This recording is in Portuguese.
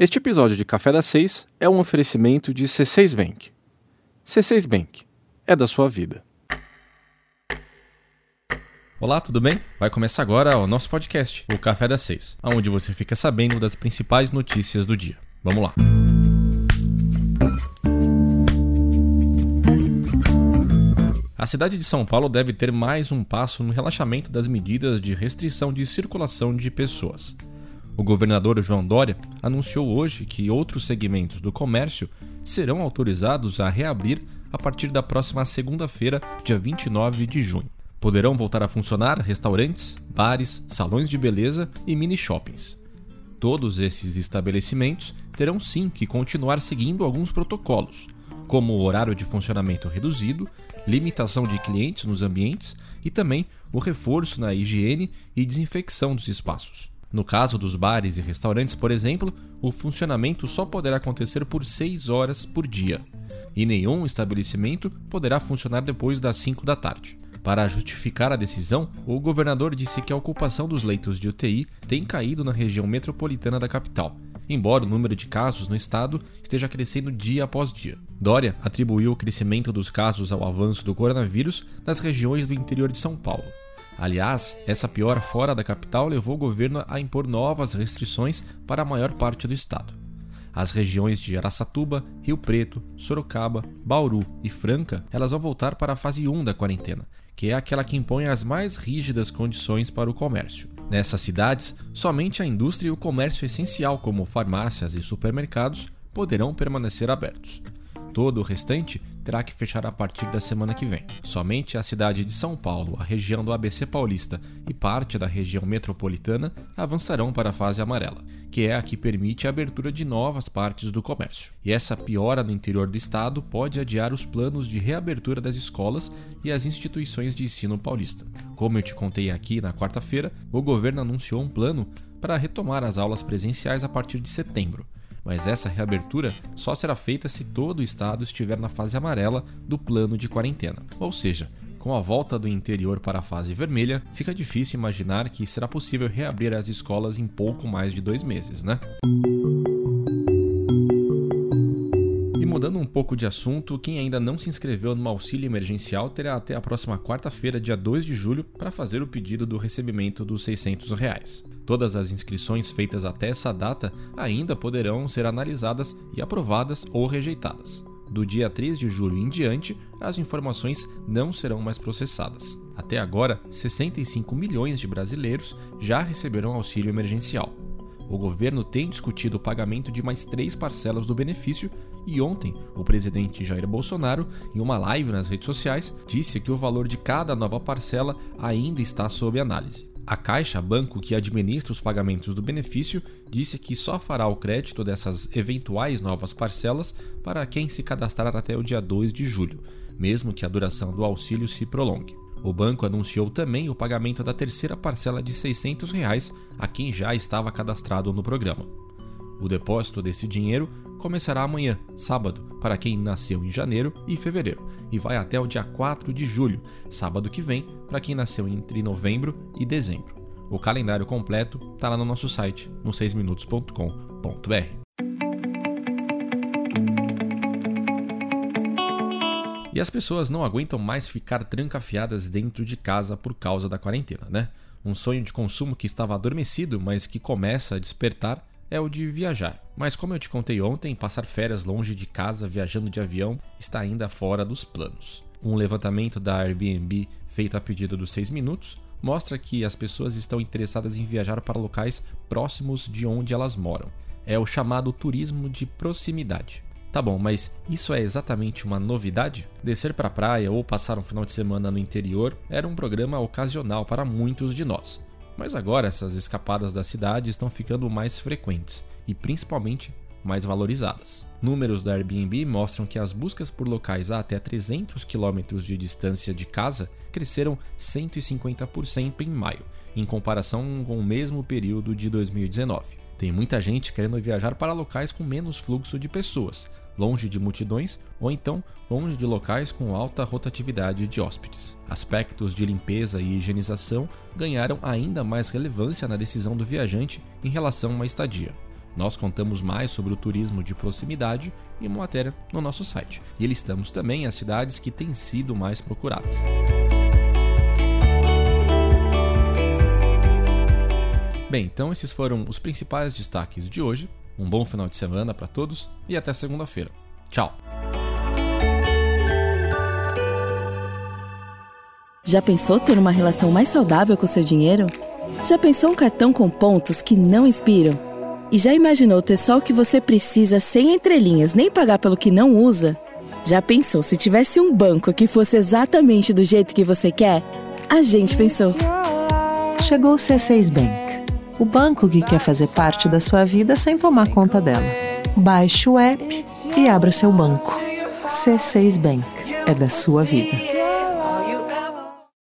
Este episódio de Café das Seis é um oferecimento de C6 Bank. C6 Bank é da sua vida. Olá, tudo bem? Vai começar agora o nosso podcast, o Café das Seis, onde você fica sabendo das principais notícias do dia. Vamos lá! A cidade de São Paulo deve ter mais um passo no relaxamento das medidas de restrição de circulação de pessoas. O governador João Dória anunciou hoje que outros segmentos do comércio serão autorizados a reabrir a partir da próxima segunda-feira, dia 29 de junho. Poderão voltar a funcionar restaurantes, bares, salões de beleza e mini shoppings. Todos esses estabelecimentos terão sim que continuar seguindo alguns protocolos, como o horário de funcionamento reduzido, limitação de clientes nos ambientes e também o reforço na higiene e desinfecção dos espaços. No caso dos bares e restaurantes, por exemplo, o funcionamento só poderá acontecer por 6 horas por dia, e nenhum estabelecimento poderá funcionar depois das 5 da tarde. Para justificar a decisão, o governador disse que a ocupação dos leitos de UTI tem caído na região metropolitana da capital embora o número de casos no estado esteja crescendo dia após dia. Dória atribuiu o crescimento dos casos ao avanço do coronavírus nas regiões do interior de São Paulo. Aliás, essa piora fora da capital levou o governo a impor novas restrições para a maior parte do estado. As regiões de Araçatuba, Rio Preto, Sorocaba, Bauru e Franca, elas vão voltar para a fase 1 da quarentena, que é aquela que impõe as mais rígidas condições para o comércio. Nessas cidades, somente a indústria e o comércio essencial, como farmácias e supermercados, poderão permanecer abertos. Todo o restante terá que fechar a partir da semana que vem. Somente a cidade de São Paulo, a região do ABC Paulista e parte da região metropolitana avançarão para a fase amarela, que é a que permite a abertura de novas partes do comércio. E essa piora no interior do estado pode adiar os planos de reabertura das escolas e as instituições de ensino paulista. Como eu te contei aqui na quarta-feira, o governo anunciou um plano para retomar as aulas presenciais a partir de setembro mas essa reabertura só será feita se todo o estado estiver na fase amarela do plano de quarentena. Ou seja, com a volta do interior para a fase vermelha, fica difícil imaginar que será possível reabrir as escolas em pouco mais de dois meses, né? Mudando um pouco de assunto, quem ainda não se inscreveu no auxílio emergencial terá até a próxima quarta-feira, dia 2 de julho, para fazer o pedido do recebimento dos 600 reais. Todas as inscrições feitas até essa data ainda poderão ser analisadas e aprovadas ou rejeitadas. Do dia 3 de julho em diante, as informações não serão mais processadas. Até agora, 65 milhões de brasileiros já receberam auxílio emergencial. O governo tem discutido o pagamento de mais três parcelas do benefício e ontem o presidente Jair Bolsonaro, em uma live nas redes sociais, disse que o valor de cada nova parcela ainda está sob análise. A Caixa, banco que administra os pagamentos do benefício, disse que só fará o crédito dessas eventuais novas parcelas para quem se cadastrar até o dia 2 de julho, mesmo que a duração do auxílio se prolongue. O banco anunciou também o pagamento da terceira parcela de 600 reais a quem já estava cadastrado no programa. O depósito desse dinheiro começará amanhã, sábado, para quem nasceu em janeiro e fevereiro, e vai até o dia 4 de julho, sábado que vem, para quem nasceu entre novembro e dezembro. O calendário completo está lá no nosso site, no 6minutos.com.br. E as pessoas não aguentam mais ficar trancafiadas dentro de casa por causa da quarentena, né? Um sonho de consumo que estava adormecido, mas que começa a despertar, é o de viajar. Mas como eu te contei ontem, passar férias longe de casa viajando de avião está ainda fora dos planos. Um levantamento da Airbnb feito a pedido dos 6 minutos mostra que as pessoas estão interessadas em viajar para locais próximos de onde elas moram. É o chamado turismo de proximidade. Tá bom, mas isso é exatamente uma novidade? Descer para a praia ou passar um final de semana no interior era um programa ocasional para muitos de nós. Mas agora essas escapadas da cidade estão ficando mais frequentes e principalmente mais valorizadas. Números da Airbnb mostram que as buscas por locais a até 300 km de distância de casa cresceram 150% em maio, em comparação com o mesmo período de 2019. Tem muita gente querendo viajar para locais com menos fluxo de pessoas, longe de multidões ou então longe de locais com alta rotatividade de hóspedes. Aspectos de limpeza e higienização ganharam ainda mais relevância na decisão do viajante em relação à estadia. Nós contamos mais sobre o turismo de proximidade em uma matéria no nosso site. E listamos também as cidades que têm sido mais procuradas. Bem, então esses foram os principais destaques de hoje. Um bom final de semana para todos e até segunda-feira. Tchau! Já pensou ter uma relação mais saudável com seu dinheiro? Já pensou um cartão com pontos que não inspiram? E já imaginou ter só o que você precisa sem entrelinhas, nem pagar pelo que não usa? Já pensou se tivesse um banco que fosse exatamente do jeito que você quer? A gente pensou. Chegou o C6 Bank o banco que quer fazer parte da sua vida sem tomar conta dela. Baixe o app e abra seu banco. C6 Bank é da sua vida.